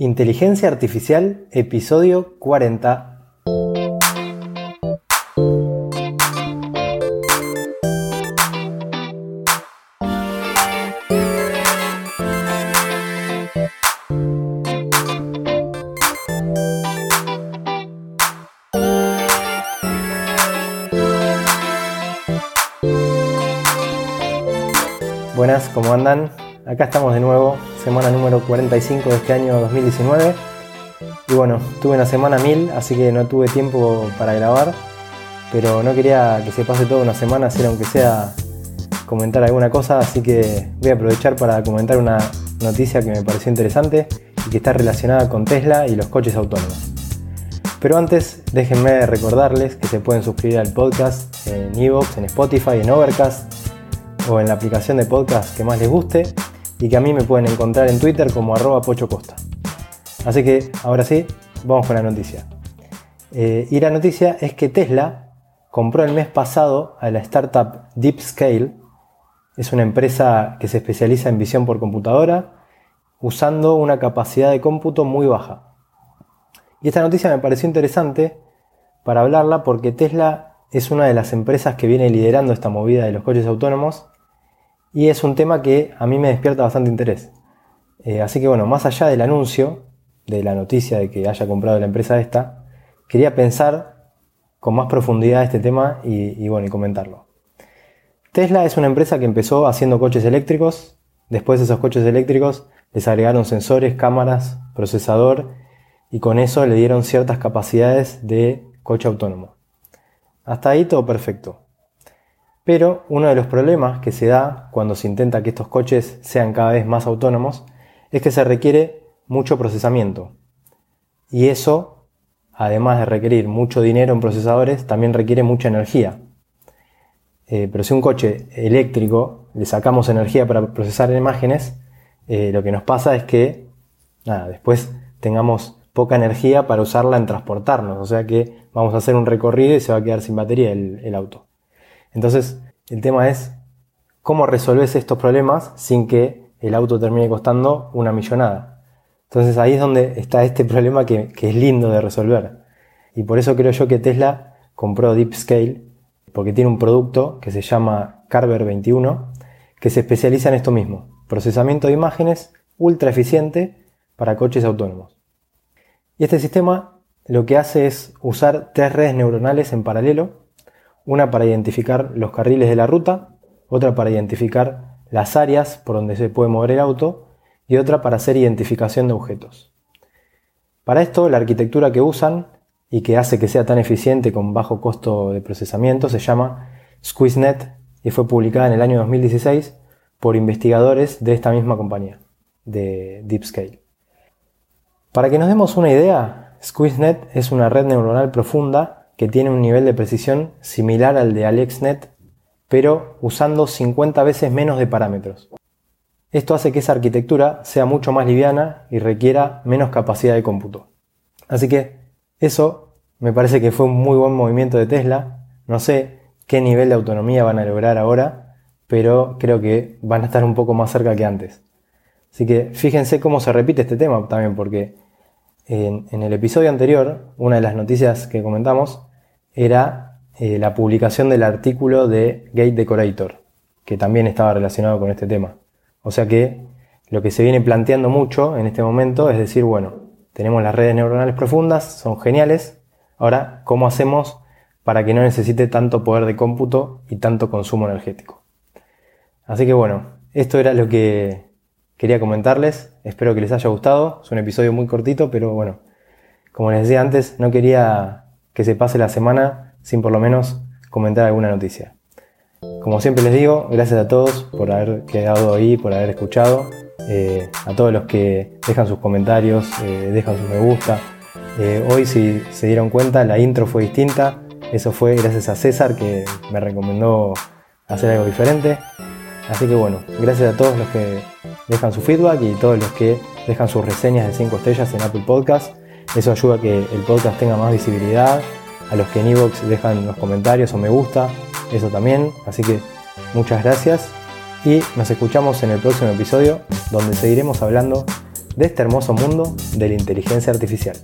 Inteligencia Artificial, episodio 40. Buenas, ¿cómo andan? Acá estamos de nuevo, semana número 45 de este año 2019. Y bueno, tuve una semana mil, así que no tuve tiempo para grabar. Pero no quería que se pase toda una semana sin aunque sea comentar alguna cosa, así que voy a aprovechar para comentar una noticia que me pareció interesante y que está relacionada con Tesla y los coches autónomos. Pero antes, déjenme recordarles que se pueden suscribir al podcast en Evox, en Spotify, en Overcast o en la aplicación de podcast que más les guste y que a mí me pueden encontrar en Twitter como arroba pochocosta. Así que ahora sí, vamos con la noticia. Eh, y la noticia es que Tesla compró el mes pasado a la startup DeepScale. Es una empresa que se especializa en visión por computadora usando una capacidad de cómputo muy baja. Y esta noticia me pareció interesante para hablarla porque Tesla es una de las empresas que viene liderando esta movida de los coches autónomos y es un tema que a mí me despierta bastante interés. Eh, así que bueno, más allá del anuncio, de la noticia de que haya comprado la empresa esta, quería pensar con más profundidad este tema y, bueno, y comentarlo. Tesla es una empresa que empezó haciendo coches eléctricos, después de esos coches eléctricos les agregaron sensores, cámaras, procesador y con eso le dieron ciertas capacidades de coche autónomo. Hasta ahí todo perfecto. Pero uno de los problemas que se da cuando se intenta que estos coches sean cada vez más autónomos es que se requiere mucho procesamiento. Y eso, además de requerir mucho dinero en procesadores, también requiere mucha energía. Eh, pero si un coche eléctrico le sacamos energía para procesar imágenes, eh, lo que nos pasa es que después tengamos poca energía para usarla en transportarnos. O sea que vamos a hacer un recorrido y se va a quedar sin batería el auto. Entonces, el tema es cómo resolves estos problemas sin que el auto termine costando una millonada. Entonces ahí es donde está este problema que, es lindo de resolver. Y por eso creo yo que Tesla compró DeepScale, porque tiene un producto que se llama Carver 21, que se especializa en esto mismo, procesamiento de imágenes ultra eficiente para coches autónomos. Y este sistema lo que hace es usar tres redes neuronales en paralelo una para identificar los carriles de la ruta, otra para identificar las áreas por donde se puede mover el auto y otra para hacer identificación de objetos. Para esto, la arquitectura que usan y que hace que sea tan eficiente con bajo costo de procesamiento se llama SqueezeNet y fue publicada en el año 2016 por investigadores de esta misma compañía, de DeepScale. Para que nos demos una idea, SqueezeNet es una red neuronal profunda que tiene un nivel de precisión similar al de AlexNet, pero usando 50 veces menos de parámetros. Esto hace que esa arquitectura sea mucho más liviana y requiera menos capacidad de cómputo. Así que eso me parece que fue un muy buen movimiento de Tesla. No sé qué nivel de autonomía van a lograr ahora, pero creo que van a estar un poco más cerca que antes. Así que fíjense cómo se repite este tema también, porque en, en el episodio anterior, una de las noticias que comentamos era eh, la publicación del artículo de Gate Decorator, que también estaba relacionado con este tema. O sea que lo que se viene planteando mucho en este momento es decir, bueno, tenemos las redes neuronales profundas, son geniales, ahora, ¿cómo hacemos para que no necesite tanto poder de cómputo y tanto consumo energético? Así que bueno, esto era lo que quería comentarles, espero que les haya gustado, es un episodio muy cortito, pero bueno, como les decía antes, no quería que se pase la semana sin por lo menos comentar alguna noticia. Como siempre les digo, gracias a todos por haber quedado ahí, por haber escuchado, eh, a todos los que dejan sus comentarios, eh, dejan sus me gusta. Eh, hoy si se dieron cuenta la intro fue distinta, eso fue gracias a César que me recomendó hacer algo diferente. Así que bueno, gracias a todos los que dejan su feedback y todos los que dejan sus reseñas de 5 estrellas en Apple Podcast. Eso ayuda a que el podcast tenga más visibilidad. A los que en Evox dejan los comentarios o me gusta, eso también. Así que muchas gracias y nos escuchamos en el próximo episodio donde seguiremos hablando de este hermoso mundo de la inteligencia artificial.